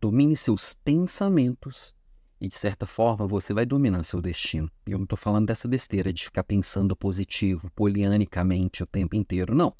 domine seus pensamentos e, de certa forma, você vai dominar seu destino. E eu não estou falando dessa besteira de ficar pensando positivo, polianicamente o tempo inteiro, não.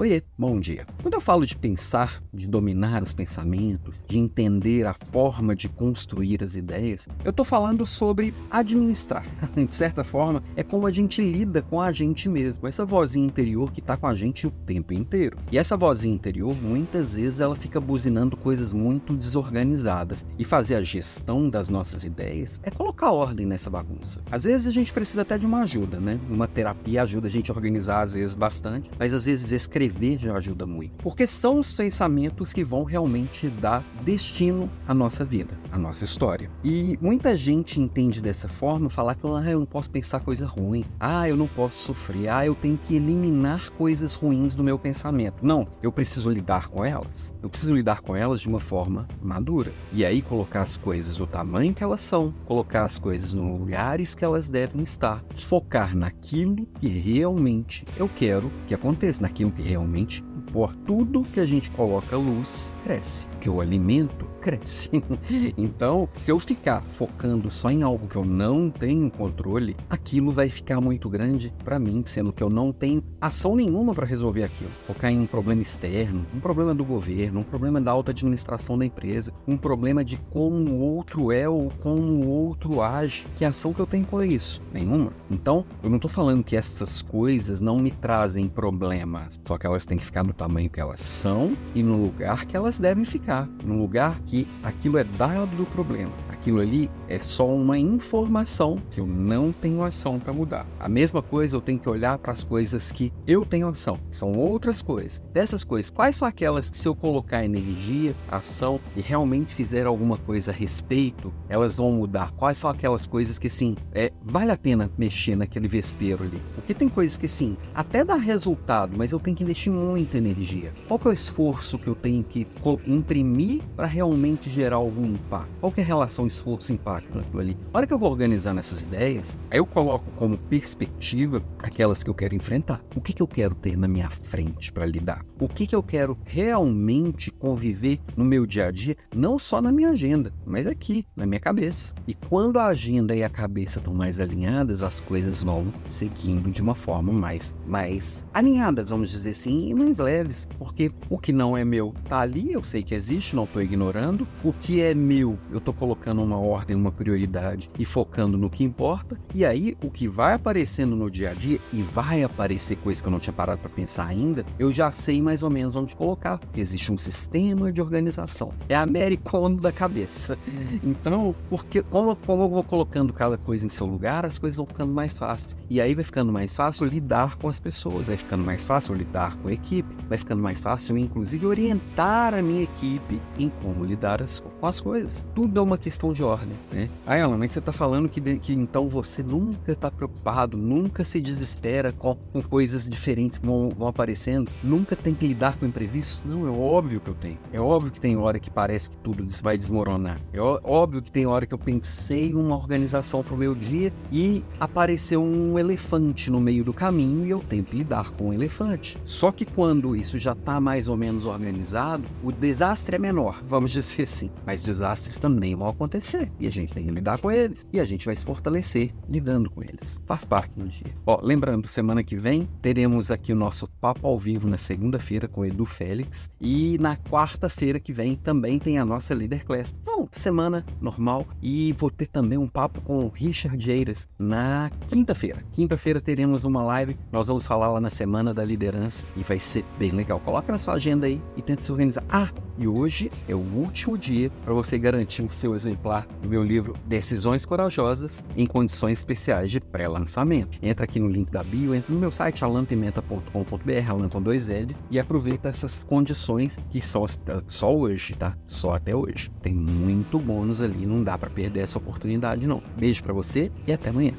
Oiê, bom dia. Quando eu falo de pensar, de dominar os pensamentos, de entender a forma de construir as ideias, eu estou falando sobre administrar. de certa forma, é como a gente lida com a gente mesmo, essa vozinha interior que está com a gente o tempo inteiro. E essa vozinha interior, muitas vezes, ela fica buzinando coisas muito desorganizadas. E fazer a gestão das nossas ideias é colocar ordem nessa bagunça. Às vezes a gente precisa até de uma ajuda, né? Uma terapia ajuda a gente a organizar, às vezes, bastante, mas às vezes escrever escrever já ajuda muito. Porque são os pensamentos que vão realmente dar destino à nossa vida, à nossa história. E muita gente entende dessa forma, falar que ah, eu não posso pensar coisa ruim, ah, eu não posso sofrer, ah, eu tenho que eliminar coisas ruins do meu pensamento. Não, eu preciso lidar com elas. Eu preciso lidar com elas de uma forma madura. E aí colocar as coisas do tamanho que elas são, colocar as coisas nos lugares que elas devem estar, focar naquilo que realmente eu quero que aconteça, naquilo que realmente realmente por tudo que a gente coloca luz cresce, que o alimento cresce. então, se eu ficar focando só em algo que eu não tenho controle, aquilo vai ficar muito grande para mim, sendo que eu não tenho ação nenhuma para resolver aquilo. Focar em um problema externo, um problema do governo, um problema da alta administração da empresa, um problema de como o outro é ou como o outro age. Que ação que eu tenho com isso? Nenhuma. Então, eu não estou falando que essas coisas não me trazem problemas, só que elas têm que ficar no tamanho que elas são e no lugar que elas devem ficar, no lugar que aquilo é dado do problema. Aquilo ali é só uma informação que eu não tenho ação para mudar. A mesma coisa eu tenho que olhar para as coisas que eu tenho ação, são outras coisas. Dessas coisas, quais são aquelas que se eu colocar energia, ação e realmente fizer alguma coisa a respeito, elas vão mudar? Quais são aquelas coisas que sim, é, vale a pena mexer naquele vespeiro ali? Porque tem coisas que sim, até dá resultado, mas eu tenho que investir muita energia. Qual é o esforço que eu tenho que imprimir para realmente gerar algum impacto? Qual é a relação esforço-impacto naquilo ali? A hora que eu vou organizando essas ideias, aí eu coloco como perspectiva aquelas que eu quero enfrentar. O que, que eu quero ter na minha frente para lidar? O que, que eu quero realmente conviver no meu dia a dia, não só na minha agenda, mas aqui, na minha cabeça. E quando a agenda e a cabeça estão mais alinhadas, as coisas vão seguindo de uma forma mais, mais alinhadas, vamos dizer assim, e mais leves. Porque o que não é meu tá ali, eu sei que existe, não estou ignorando o que é meu, eu estou colocando uma ordem, uma prioridade e focando no que importa. E aí, o que vai aparecendo no dia a dia e vai aparecer coisa que eu não tinha parado para pensar ainda, eu já sei mais ou menos onde colocar. Existe um sistema de organização. É americano da cabeça. Então, porque como, como eu vou colocando cada coisa em seu lugar, as coisas vão ficando mais fáceis. E aí vai ficando mais fácil lidar com as pessoas, vai ficando mais fácil lidar com a equipe, vai ficando mais fácil, inclusive, orientar a minha equipe em como lidar lidar as, com as coisas. Tudo é uma questão de ordem, né? Ah, Ela, mas você está falando que, de, que então você nunca está preocupado, nunca se desespera com, com coisas diferentes que vão, vão, aparecendo, nunca tem que lidar com imprevistos? Não, é óbvio que eu tenho. É óbvio que tem hora que parece que tudo vai desmoronar. É óbvio que tem hora que eu pensei uma organização para o meu dia e apareceu um elefante no meio do caminho e eu tenho que lidar com o elefante. Só que quando isso já está mais ou menos organizado, o desastre é menor. Vamos dizer assim. Mas desastres também vão acontecer. E a gente tem que lidar com eles. E a gente vai se fortalecer lidando com eles. Faz parte do dia. Ó, lembrando, semana que vem teremos aqui o nosso papo ao vivo na segunda-feira com o Edu Félix. E na quarta-feira que vem também tem a nossa Leader Class. Então, semana normal. E vou ter também um papo com o Richard Eiras na quinta-feira. Quinta-feira teremos uma live. Nós vamos falar lá na Semana da Liderança. E vai ser bem legal. Coloca na sua agenda aí e tente se organizar. Ah, e hoje é o último dia para você garantir o seu exemplar do meu livro Decisões Corajosas em Condições Especiais de Pré-Lançamento. Entra aqui no link da bio, entra no meu site alampimenta.com.br, alan com dois L, e aproveita essas condições que só, só hoje, tá? Só até hoje. Tem muito bônus ali, não dá para perder essa oportunidade não. Beijo para você e até amanhã.